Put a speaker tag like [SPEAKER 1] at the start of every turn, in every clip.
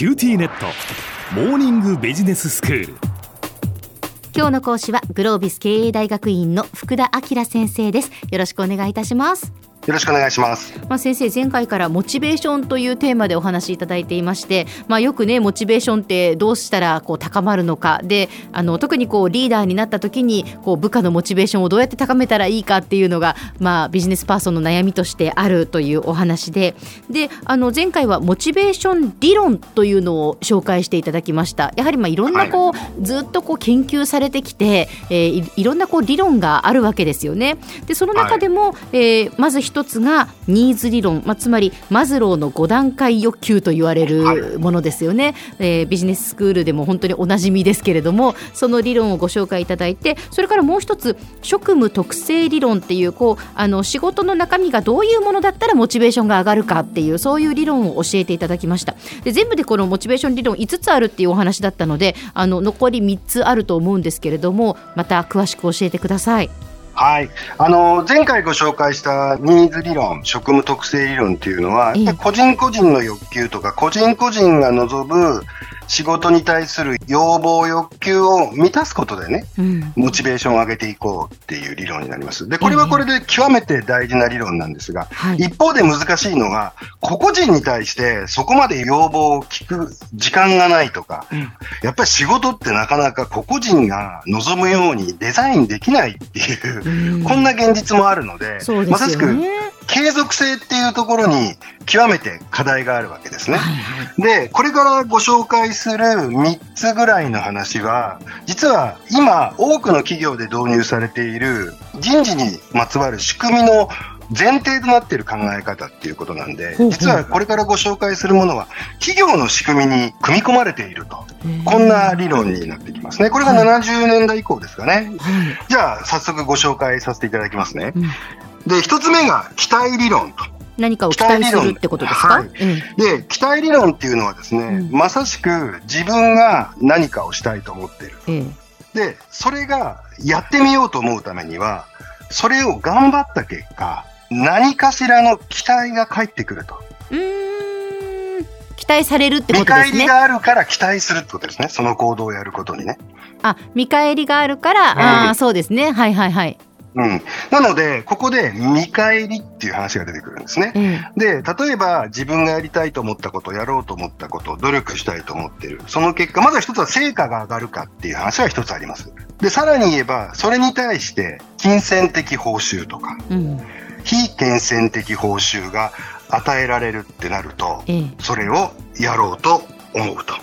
[SPEAKER 1] QTnet。モーニングビジネススクール。
[SPEAKER 2] 今日の講師はグロービス経営大学院の福田明先生です。よろしくお願いいたします。
[SPEAKER 3] よろしくお願いします。
[SPEAKER 2] まあ、先生、前回からモチベーションというテーマでお話しいただいていまして、まあ、よくね、モチベーションってどうしたらこう高まるのか、で、あの特にこうリーダーになった時にこう部下のモチベーションをどうやって高めたらいいかっていうのが、まあ、ビジネスパーソンの悩みとしてあるというお話で、で、あの前回はモチベーション理論というのを紹介していただきました。やはりまあいろんなこう、はい、ずっとこう研究されてきて、えー、いいろんなこう理論があるわけですよね。で、その中でも、はい、えー、まず一つがニーズ理論、まあ、つまりマズローの5段階欲求と言われるものですよね、はい、えー、ビジネススクールでも本当におなじみですけれどもその理論をご紹介いただいてそれからもう一つ職務特性理論っていうこうあの仕事の中身がどういうものだったらモチベーションが上がるかっていうそういう理論を教えていただきました。で全部でこのモチベーション理論5つあるっていうお話だったのであの残り3つあると思うんですけれどもまた詳しく教えてください。
[SPEAKER 3] はい。あの、前回ご紹介したニーズ理論、職務特性理論っていうのは、個人個人の欲求とか、個人個人が望む仕事に対する要望、欲求を満たすことでね、うん、モチベーションを上げていこうっていう理論になります。で、これはこれで極めて大事な理論なんですが、一方で難しいのが、個々人に対してそこまで要望を聞く時間がないとか、うん、やっぱり仕事ってなかなか個々人が望むようにデザインできないっていう、うん、こんな現実もあるので、
[SPEAKER 2] でね、
[SPEAKER 3] まさしく継続性っていうところに極めて課題があるわけですね。で、これからご紹介する3つぐらいの話は、実は今多くの企業で導入されている人事にまつわる仕組みの前提となっている考え方っていうことなんで、実はこれからご紹介するものは、企業の仕組みに組み込まれていると。こんな理論になってきますね。これが70年代以降ですかね。じゃあ、早速ご紹介させていただきますね。で、一つ目が期待理論と。
[SPEAKER 2] 何かを期待するってことですか、はい、
[SPEAKER 3] で、期待理論っていうのはですね、うん、まさしく自分が何かをしたいと思ってる。うん、で、それがやってみようと思うためには、それを頑張った結果、何かしらの期待が返ってくると。
[SPEAKER 2] うん期待されるってことですね。
[SPEAKER 3] 見返りがあるから期待するってことですね。その行動をやることにね。
[SPEAKER 2] あ、見返りがあるから、あ、そうですね。はいはいはい。
[SPEAKER 3] うん、なので、ここで見返りっていう話が出てくるんですね、うん、で、例えば自分がやりたいと思ったこと、やろうと思ったこと、努力したいと思っている。その結果、まずは一つは成果が上がるかっていう話は一つあります。で、さらに言えば、それに対して金銭的報酬とか、うん、非金銭的報酬が与えられるってなると、それをやろうと思うと。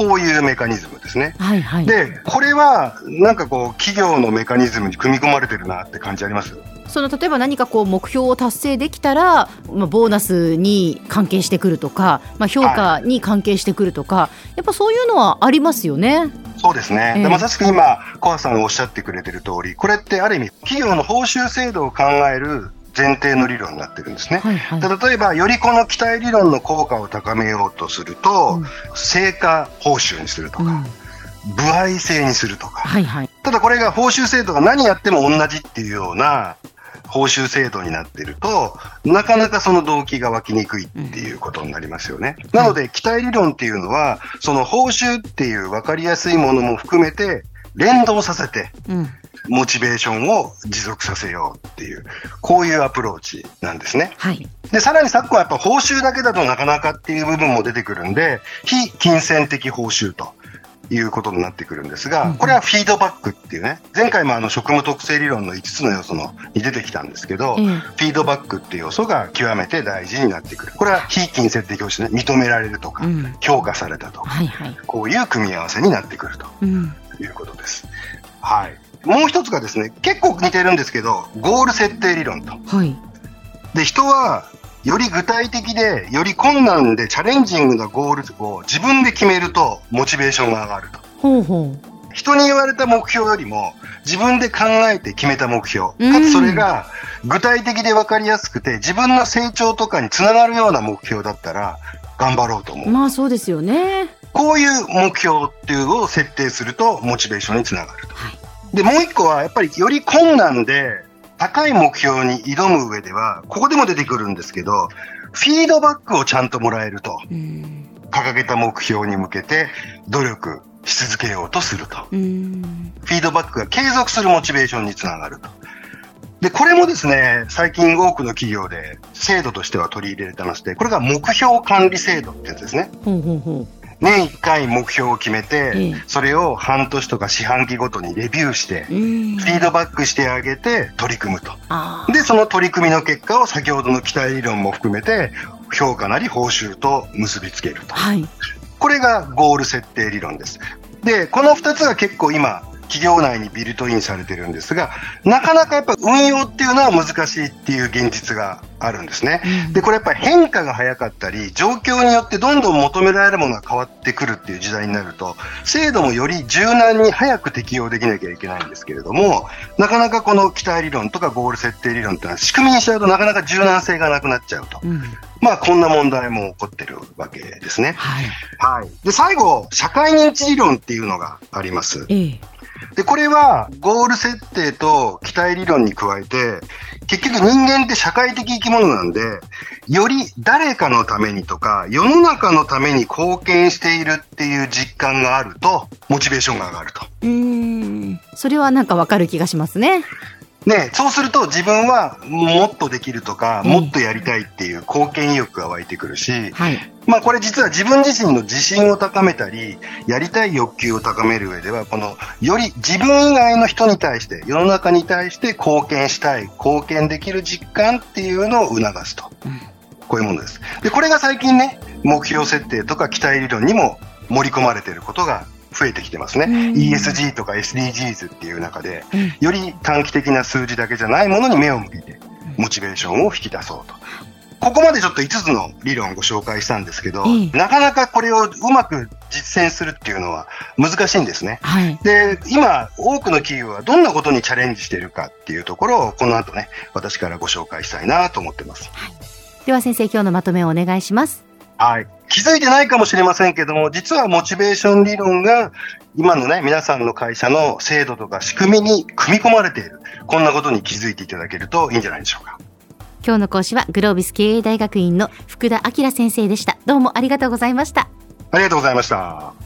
[SPEAKER 3] うんこういうメカニズムですね。はいはい。で、これは、なんかこう、企業のメカニズムに組み込まれてるなって感じあります？
[SPEAKER 2] その例えば何かこう目標を達成できたら、まあ、ボーナスに関係してくるとか、まあ、評価に関係してくるとか、はい、やっぱそういうのはありますよね。
[SPEAKER 3] そうですね、えー、まさしく今、コアさんがおっしゃってくれてる通り、これってある意味、企業の報酬制度を考える前提の理論になってるんですね。はいはい、で例えば、よりこの期待理論の効果を高めようとすると、うん、成果報酬にするとか、うん、歩合制にするとか、はいはい、ただこれが報酬制度が何やっても同じっていうような報酬制度になっていると、なかなかその動機が湧きにくいっていうことになりますよね。うん、なので、期待理論っていうのは、その報酬っていう分かりやすいものも含めて、連動させて、モチベーションを持続させようっていう、こういうアプローチなんですね。はい。で、さらに昨今はやっぱ報酬だけだとなかなかっていう部分も出てくるんで、非金銭的報酬と。いうことになってくるんですが、これはフィードバックっていうね、前回もあの職務特性理論の5つの要素のに出てきたんですけど、フィードバックっていう要素が極めて大事になってくる。これは非金銭的報酬ね、認められるとか、評価されたとか、こういう組み合わせになってくるということです。はい。もう一つがですね、結構似てるんですけど、ゴール設定理論と。はい。で、人は、より具体的で、より困難でチャレンジングなゴールを自分で決めると、モチベーションが上がると。ほうほう。人に言われた目標よりも、自分で考えて決めた目標。かつそれが、具体的で分かりやすくて、自分の成長とかにつながるような目標だったら、頑張ろうと思う。
[SPEAKER 2] まあそうですよね。
[SPEAKER 3] こういう目標っていうのを設定すると、モチベーションにつながると。はいで、もう一個は、やっぱりより困難で、高い目標に挑む上では、ここでも出てくるんですけど、フィードバックをちゃんともらえると。掲げた目標に向けて努力し続けようとすると。フィードバックが継続するモチベーションにつながると。で、これもですね、最近多くの企業で制度としては取り入れられてまして、これが目標管理制度ってやつですね。年1回目標を決めて、それを半年とか四半期ごとにレビューして、フィードバックしてあげて取り組むと。で、その取り組みの結果を先ほどの期待理論も含めて、評価なり報酬と結びつけると。はい、これがゴール設定理論です。で、この2つが結構今、企業内にビルトインされてるんですが、なかなかやっぱ運用っていうのは難しいっていう現実があるんですね。で、これやっぱり変化が早かったり、状況によってどんどん求められるものが変わってくるっていう時代になると、制度もより柔軟に早く適用できなきゃいけないんですけれども、なかなかこの期待理論とかゴール設定理論っていうのは仕組みにしちゃうとなかなか柔軟性がなくなっちゃうと。うんまあ、こんな問題も起こってるわけですね。はい。はい。で、最後、社会認知理論っていうのがあります。ええで、これはゴール設定と期待理論に加えて、結局人間って社会的生き物なんで、より誰かのためにとか、世の中のために貢献しているっていう実感があると、モチベーションが上がると。
[SPEAKER 2] うん。それはなんかわかる気がしますね。
[SPEAKER 3] ね、そうすると自分はもっとできるとか、もっとやりたいっていう貢献意欲が湧いてくるし、はい、まあこれ実は自分自身の自信を高めたり、やりたい欲求を高める上では、このより自分以外の人に対して、世の中に対して貢献したい、貢献できる実感っていうのを促すと。うん、こういうものです。で、これが最近ね、目標設定とか期待理論にも盛り込まれていることが増えてきてますね。ESG とか SDGs っていう中で、より短期的な数字だけじゃないものに目を向けて、モチベーションを引き出そうと。ここまでちょっと5つの理論をご紹介したんですけど、なかなかこれをうまく実践するっていうのは難しいんですね。はい、で、今、多くの企業はどんなことにチャレンジしているかっていうところを、この後ね、私からご紹介したいなと思ってます。はい、
[SPEAKER 2] では先生、今日のまとめをお願いします。
[SPEAKER 3] はい。気づいてないかもしれませんけども、実はモチベーション理論が今のね、皆さんの会社の制度とか仕組みに組み込まれている。こんなことに気づいていただけるといいんじゃないでしょうか。
[SPEAKER 2] 今日の講師はグロービス経営大学院の福田明先生でした。どうもありがとうございました。
[SPEAKER 3] ありがとうございました。